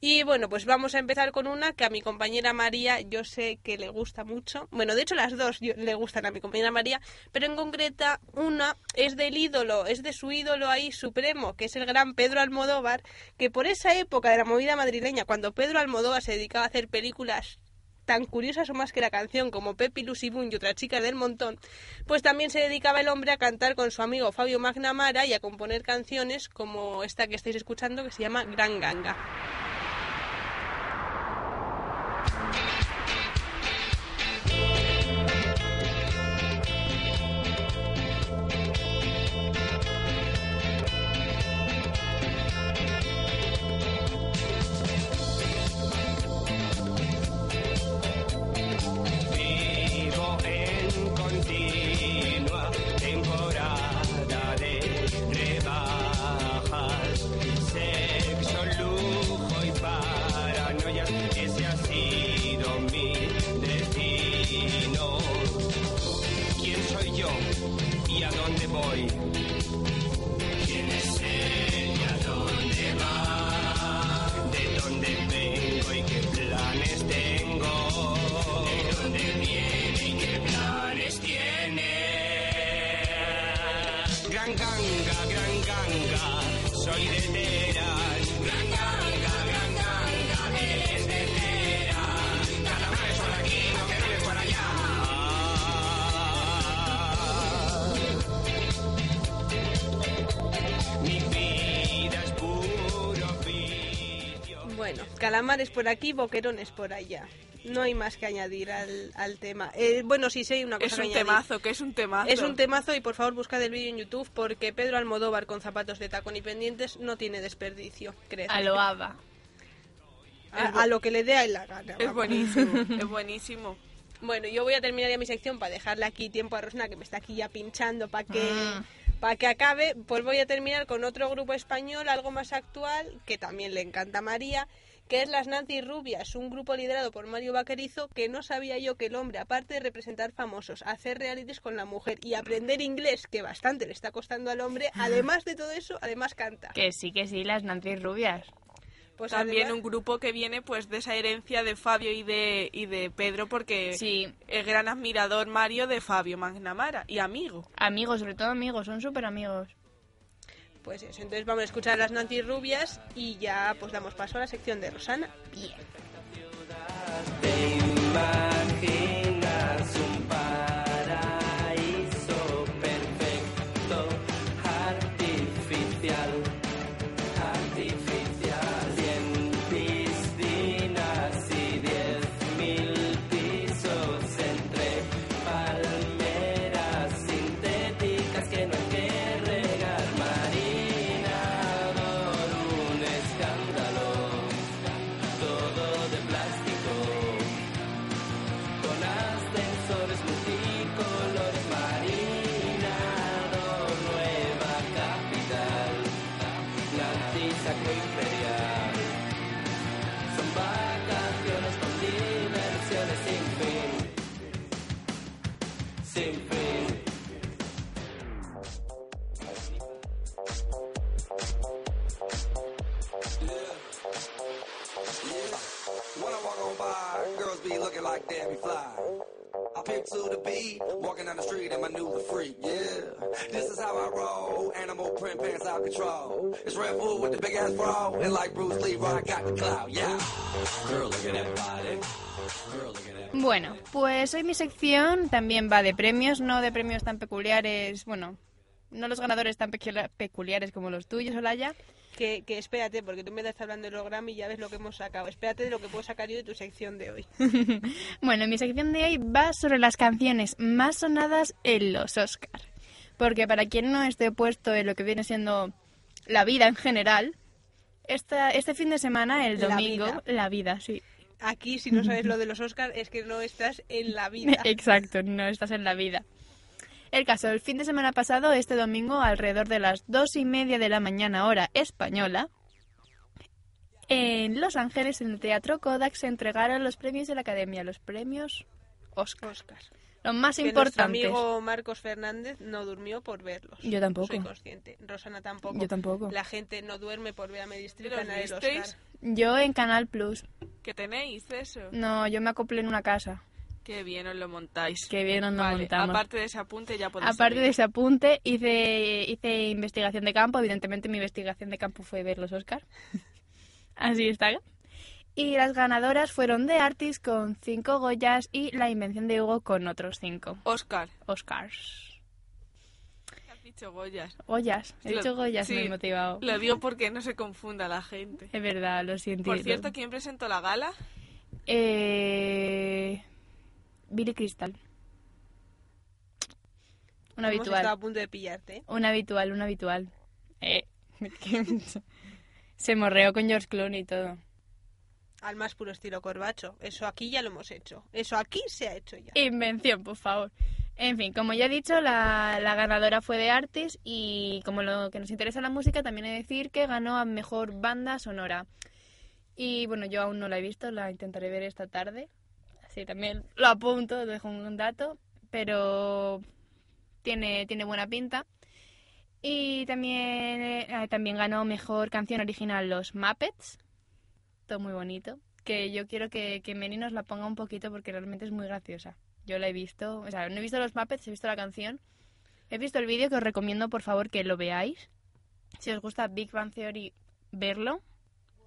Speaker 2: Y bueno, pues vamos a empezar con una que a mi compañera María yo sé que le gusta mucho. Bueno, de hecho las dos yo- le gustan a mi compañera María, pero en concreta una es del ídolo, es de su ídolo ahí supremo, que es el gran Pedro Almodóvar, que por esa época de la movida madrileña, cuando Pedro Almodóvar se dedicaba a hacer películas tan curiosas o más que la canción como Pepi, Lucy Boone y otra chica del montón, pues también se dedicaba el hombre a cantar con su amigo Fabio Magnamara y a componer canciones como esta que estáis escuchando que se llama Gran Ganga.
Speaker 11: Por aquí,
Speaker 2: boquerones por allá. No hay más que añadir al, al tema. Eh, bueno, sí, sí hay una cosa
Speaker 1: Es
Speaker 2: que
Speaker 1: un
Speaker 2: añadir.
Speaker 1: temazo, que es un temazo.
Speaker 2: Es un temazo y por favor buscad el vídeo en YouTube porque Pedro Almodóvar con zapatos de tacón y pendientes no tiene desperdicio, creo.
Speaker 3: A lo ABBA.
Speaker 2: A, a lo que le dé a él la gana.
Speaker 1: Es buenísimo, [LAUGHS] es buenísimo.
Speaker 2: Bueno, yo voy a terminar ya mi sección para dejarle aquí tiempo a Rosna que me está aquí ya pinchando para que
Speaker 3: Mm.
Speaker 2: para que acabe. Pues voy a terminar con otro grupo español, algo más actual, que también le encanta a María, que es las Nancy Rubias, un grupo liderado por Mario Vaquerizo, que no sabía yo que el hombre, aparte de representar famosos, hacer realities con la mujer y aprender inglés, que bastante le está costando al hombre, [LAUGHS] además de todo eso, además canta.
Speaker 3: Que sí, que sí, las Nancy Rubias.
Speaker 2: Pues
Speaker 1: También
Speaker 2: además-
Speaker 1: un grupo que viene pues de esa herencia de Fabio y de, y de Pedro porque
Speaker 3: Sí.
Speaker 1: es gran admirador Mario de Fabio Magnamara y amigo.
Speaker 3: Amigos, sobre todo amigos, son súper amigos.
Speaker 2: Pues eso, entonces vamos a escuchar las Nancy Rubias y ya pues damos paso a la sección de Rosana.
Speaker 3: Bien.
Speaker 5: Like Debbie Fly. I pick to the beat, walking down the street in my new the freak, yeah. This is how I roll, animal print pants out control. It's Red Bull with the big ass bra, and like Bruce Lee, I got the clout, yeah. Girl, look at that body.
Speaker 3: Bueno, pues hoy mi sección también va de premios, no de premios tan peculiares, bueno, no los ganadores tan peculiares como los tuyos, Olaya.
Speaker 2: Que, que espérate, porque tú me estás hablando del programa y ya ves lo que hemos sacado. Espérate de lo que puedo sacar yo de tu sección de hoy. [LAUGHS]
Speaker 3: Bueno, mi sección de hoy va sobre las canciones más sonadas en los Oscar. Porque para quien no esté puesto en lo que viene siendo la vida en general, esta, este fin de semana, el
Speaker 2: La
Speaker 3: domingo,
Speaker 2: vida.
Speaker 3: la vida, sí.
Speaker 2: Aquí, si no sabes lo [LAUGHS] de los Oscars, es que no estás en la vida.
Speaker 3: Exacto, no estás en la vida. El caso, el fin de semana pasado, este domingo, alrededor de las dos y media de la mañana hora española, en Los Ángeles, en el Teatro Kodak, se entregaron los premios de la Academia, los premios Oscar. Los más
Speaker 2: Que nuestro
Speaker 3: importantes.
Speaker 2: amigo Marcos Fernández no durmió por verlos.
Speaker 3: Yo tampoco.
Speaker 2: Soy consciente. Rosana tampoco.
Speaker 3: Yo tampoco.
Speaker 2: La gente no duerme por ver a Meryl Streep
Speaker 1: ¿Los
Speaker 2: ganar el
Speaker 1: visteis?
Speaker 2: Oscar.
Speaker 3: Yo en Canal Plus.
Speaker 1: ¿Qué tenéis eso?
Speaker 3: No, yo me acoplé en una casa.
Speaker 1: Qué bien os lo montáis.
Speaker 3: Qué bien nos lo
Speaker 1: Vale,
Speaker 3: montamos.
Speaker 1: Aparte de ese apunte ya podéis
Speaker 3: Aparte de ese apunte, hice, hice investigación de campo. Evidentemente, mi investigación de campo fue ver los Oscar. [LAUGHS] Así está. Y las ganadoras fueron The Artist con cinco Goyas y La Invención de Hugo con otros cinco.
Speaker 1: Oscar.
Speaker 3: Oscars.
Speaker 1: Has dicho Goyas.
Speaker 3: Goyas. He
Speaker 1: Lo-
Speaker 3: dicho Goyas,
Speaker 1: sí,
Speaker 3: me he motivado.
Speaker 1: Lo digo porque no se confunda la gente.
Speaker 3: Es verdad, lo siento.
Speaker 1: Por cierto, ¿quién presentó la gala?
Speaker 3: Eh... Billy Crystal. Un habitual.
Speaker 2: a punto de pillarte.
Speaker 3: Un habitual, un habitual. Eh, [LAUGHS] se morreó con George Clooney y todo.
Speaker 2: Al más puro estilo corbacho. Eso aquí ya lo hemos hecho. Eso aquí se ha hecho ya.
Speaker 3: Invención, por favor. En fin, como ya he dicho, la, la ganadora fue de Artis y como lo que nos interesa la música, también he de decir que ganó a Mejor Banda Sonora. Y bueno, yo aún no la he visto, la intentaré ver esta tarde. También lo apunto, dejo un dato, pero tiene, tiene buena pinta. Y también, eh, también ganó Mejor Canción Original Los Muppets. Todo muy bonito. Que yo quiero que, que Meni nos la ponga un poquito porque realmente es muy graciosa. Yo la he visto, o sea, no he visto los Muppets, he visto la canción. He visto el vídeo que os recomiendo, por favor, que lo veáis. Si os gusta Big Bang Theory, verlo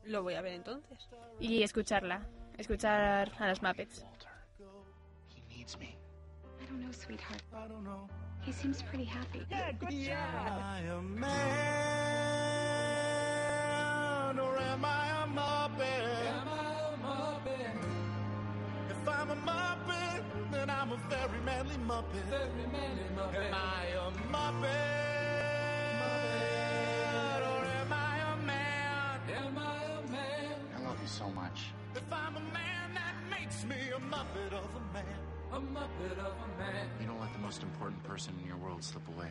Speaker 2: Lo voy a ver entonces.
Speaker 3: y escucharla. Escuchar a las Muppets. needs me.
Speaker 12: I don't know, sweetheart. I don't know. He seems pretty happy.
Speaker 8: Yeah, good. Yeah, am man, or am I a muppet?
Speaker 10: Am I a muppet? If I'm a muppet, then I'm a very manly muppet. Very manly muppet. Am I a
Speaker 13: muppet? love you so much.
Speaker 10: If I'm a man, that makes me a muppet of a man. A Muppet of a man.
Speaker 13: You don't let the most important person in your world slip away.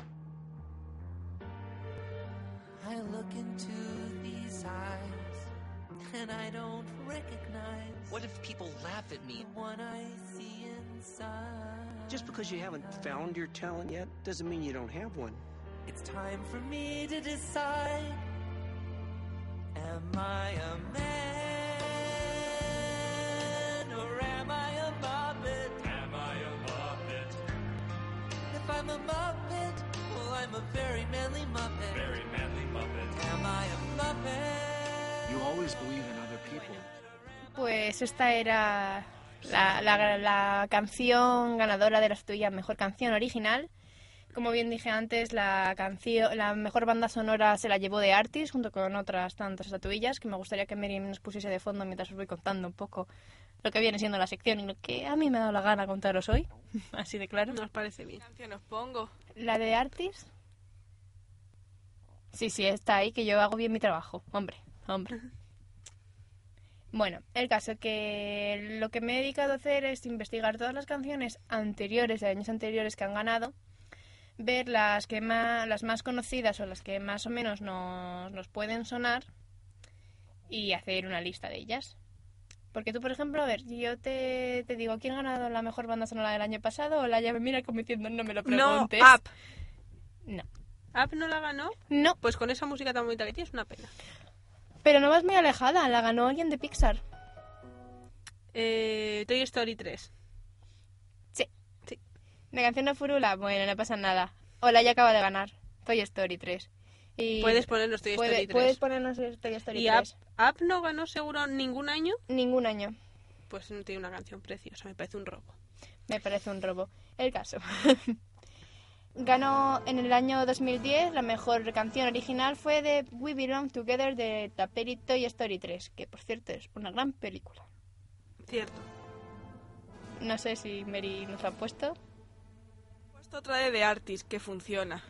Speaker 14: I look into these eyes and I don't recognize
Speaker 15: What if people laugh at me?
Speaker 14: the one I see inside.
Speaker 15: Just because you haven't found your talent yet doesn't mean you don't have one.
Speaker 14: It's time for me to decide. Am I a man I'm a Muppet, well, I'm a very manly Muppet.
Speaker 10: Very manly Muppet.
Speaker 14: Am I a Muppet?
Speaker 13: You always believe in other people.
Speaker 3: Pues esta era la, la- la canción ganadora de la tuya mejor canción original. Como bien dije antes, la canción, la mejor banda sonora se la llevó de Artis junto con otras tantas estatuillas que me gustaría que Mary nos pusiese de fondo mientras os voy contando un poco lo que viene siendo la sección y lo que a mí me ha dado la gana contaros hoy. [LAUGHS] Así de claro.
Speaker 2: Nos parece bien.
Speaker 1: ¿Qué canción os pongo?
Speaker 3: La de Artis. Sí, sí, está ahí, que yo hago bien mi trabajo. Hombre, hombre. [LAUGHS] Bueno, el caso que lo que me he dedicado a hacer es investigar todas las canciones anteriores, de años anteriores que han ganado, ver las que más, las más conocidas o las que más o menos nos, nos pueden sonar y hacer una lista de ellas. Porque tú, por ejemplo, a ver, yo te, te digo, ¿quién ha ganado la mejor banda sonora del año pasado? O la ya me mira como diciendo, no me lo
Speaker 2: No,
Speaker 3: preguntes.
Speaker 2: Up.
Speaker 3: No.
Speaker 2: ¿Up no la ganó?
Speaker 3: No.
Speaker 2: Pues con esa música tan bonita que tiene es una pena.
Speaker 3: Pero no vas muy alejada, la ganó alguien de Pixar.
Speaker 2: Eh, Toy Story 3.
Speaker 3: Sí. La canción de Furula, bueno, no pasa nada. Hola, ya acaba de ganar. Toy Story 3. Y
Speaker 2: Puedes ponernos Toy
Speaker 3: puede-
Speaker 2: Story 3.
Speaker 3: Puedes ponernos Toy Story
Speaker 2: ¿Y Up,
Speaker 3: 3.
Speaker 2: Up no ganó seguro ningún año?
Speaker 3: Ningún año.
Speaker 2: Pues no tiene una canción preciosa, me parece un robo.
Speaker 3: Me parece un robo. El caso. [LAUGHS] Ganó en el año 2010 la mejor canción original fue de We Belong Together de la peli Toy Story 3, que por cierto es una gran película.
Speaker 2: Cierto.
Speaker 3: No sé si Mary nos la ha puesto,
Speaker 1: He puesto otra de The Artist que funciona.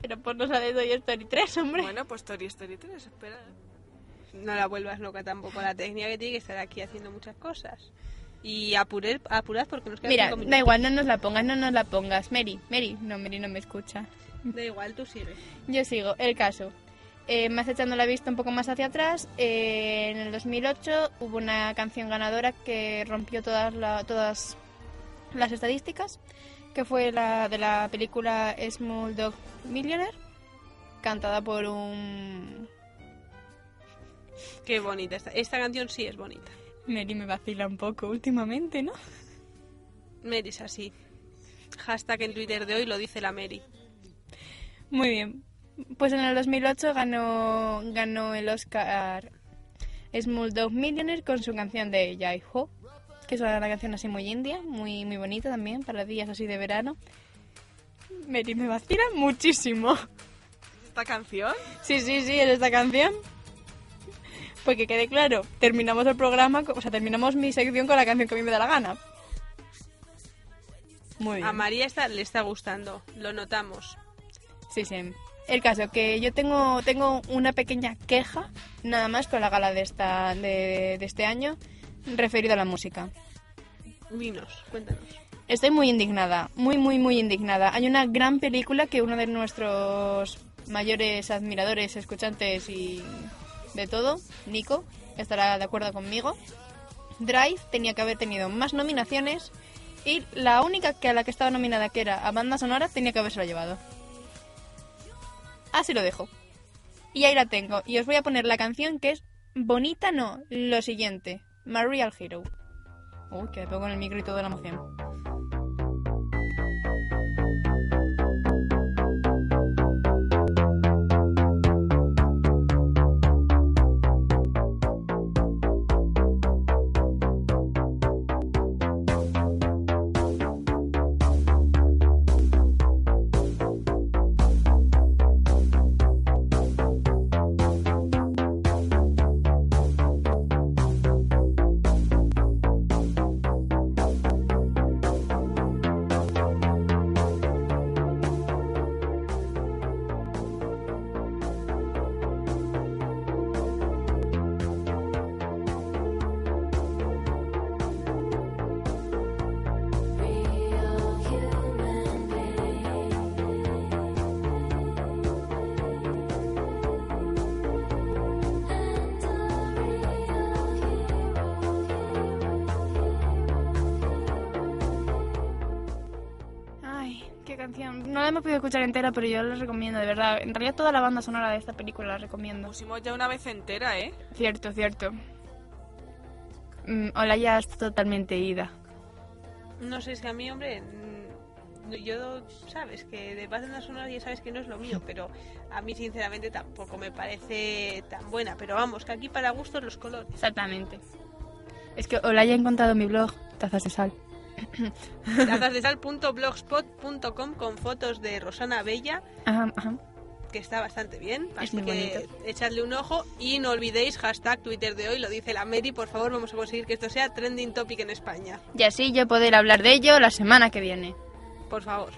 Speaker 3: Pero ponnos la de Toy Story 3, hombre.
Speaker 1: Bueno, pues Toy Story 3, espera.
Speaker 2: No la vuelvas loca tampoco. La técnica que tiene que estar aquí haciendo muchas cosas. Y apurad, apurad porque nos quedan
Speaker 3: Mira,
Speaker 2: cinco
Speaker 3: da
Speaker 2: minutos.
Speaker 3: igual, no nos la pongas, no nos la pongas. Mary, Mary, no, Mary no me escucha.
Speaker 2: Da igual, tú sigue.
Speaker 3: Yo sigo, el caso. Eh, más echando la vista un poco más hacia atrás, eh, en el 2008 hubo una canción ganadora que rompió todas, la- todas las estadísticas, que fue la de la película Small Dog Millionaire, cantada por un...
Speaker 2: Qué bonita. Esta, esta canción sí es bonita.
Speaker 3: Mary me vacila un poco últimamente, ¿no?
Speaker 2: Mary es así. Hashtag en Twitter de hoy lo dice la Mary.
Speaker 3: Muy bien. Pues en el 2008 ganó, ganó el Oscar Small Dog Millionaire con su canción de Jai Ho, que es una canción así muy india, muy, muy bonita también para días así de verano. Mary me vacila muchísimo.
Speaker 1: ¿Esta canción?
Speaker 3: Sí, sí, sí, es esta canción. Porque quede claro, terminamos el programa, o sea, terminamos mi sección con la canción que a mí me da la gana. Muy bien.
Speaker 2: A María está, le está gustando. Lo notamos.
Speaker 3: Sí, sí. El caso que yo tengo tengo una pequeña queja nada más con la gala de esta de, de este año referido a la música.
Speaker 2: Dinos, cuéntanos.
Speaker 3: Estoy muy indignada, muy muy muy indignada. Hay una gran película que uno de nuestros mayores admiradores, escuchantes y de todo, Nico, estará de acuerdo conmigo. Drive tenía que haber tenido más nominaciones y la única que a la que estaba nominada que era a banda sonora tenía que haberse llevado. Así lo dejo. Y ahí la tengo. Y os voy a poner la canción que es bonita, no, lo siguiente. Marial Hero. Uy, que me pongo en el micro y todo de la emoción. Escuchar entera, pero yo la recomiendo, de verdad. En realidad toda la banda sonora de esta película la recomiendo.
Speaker 1: Pusimos ya una vez entera, ¿eh?
Speaker 3: Cierto, cierto. Mm, hola, ya está totalmente ida.
Speaker 2: No sé, es que a mí, hombre, mm, yo, sabes, que de banda sonora ya sabes que no es lo mío, pero a mí sinceramente tampoco me parece tan buena. Pero vamos, que aquí para gustos los colores.
Speaker 3: Exactamente. Es que Olaya ha encontrado mi blog, Tazas de Sal. [LAUGHS]
Speaker 2: Tazasdesal.blogspot.com [LAUGHS] con fotos de Rosana Bella,
Speaker 3: Ajá, ajá.
Speaker 2: que está bastante bien. Así que echadle un ojo y no olvidéis hashtag Twitter de hoy, lo dice la Mary, por favor, vamos a conseguir que esto sea trending topic en España.
Speaker 3: Y así yo poder hablar de ello la semana que viene.
Speaker 2: Por favor.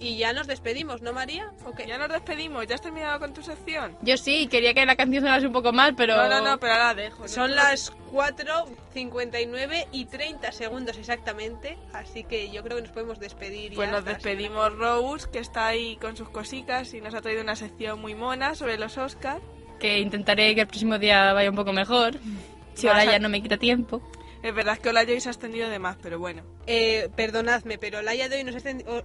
Speaker 2: Y ya nos despedimos, ¿no, María? ¿O qué?
Speaker 1: Ya nos despedimos, ¿ya has terminado con tu sección?
Speaker 3: Yo sí, quería que la canción sonase un poco mal, pero...
Speaker 1: No, no, no, pero ahora la dejo. ¿no?
Speaker 2: Son las 4.59 y 30 segundos exactamente, así que yo creo que nos podemos despedir.
Speaker 1: Pues
Speaker 2: ya
Speaker 1: nos despedimos Rose, que está ahí con sus cositas y nos ha traído una sección muy mona sobre los Oscars.
Speaker 3: Que intentaré que el próximo día vaya un poco mejor. Si ahora
Speaker 1: a-
Speaker 3: ya no me quita tiempo.
Speaker 1: Es verdad que Olayo hoy se ha extendido de más, pero bueno.
Speaker 2: Eh, perdonadme, pero Olaya, de hoy nos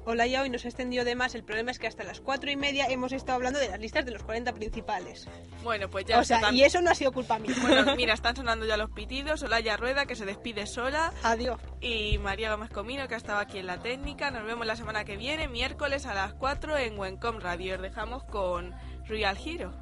Speaker 2: Olaya hoy nos ha extendido de más. El problema es que hasta las 4 y media hemos estado hablando de las listas de los 40 principales.
Speaker 1: Bueno, pues ya
Speaker 2: o sea,
Speaker 1: está.
Speaker 2: y eso no ha sido culpa mía.
Speaker 1: Bueno, [LAUGHS] mira, están sonando ya los pitidos. Olaya Rueda, que se despide sola.
Speaker 2: Adiós.
Speaker 1: Y María Gómez Comino, que ha estado aquí en la técnica. Nos vemos la semana que viene, miércoles a las 4 en Wencom Radio. Os dejamos con Real Hero.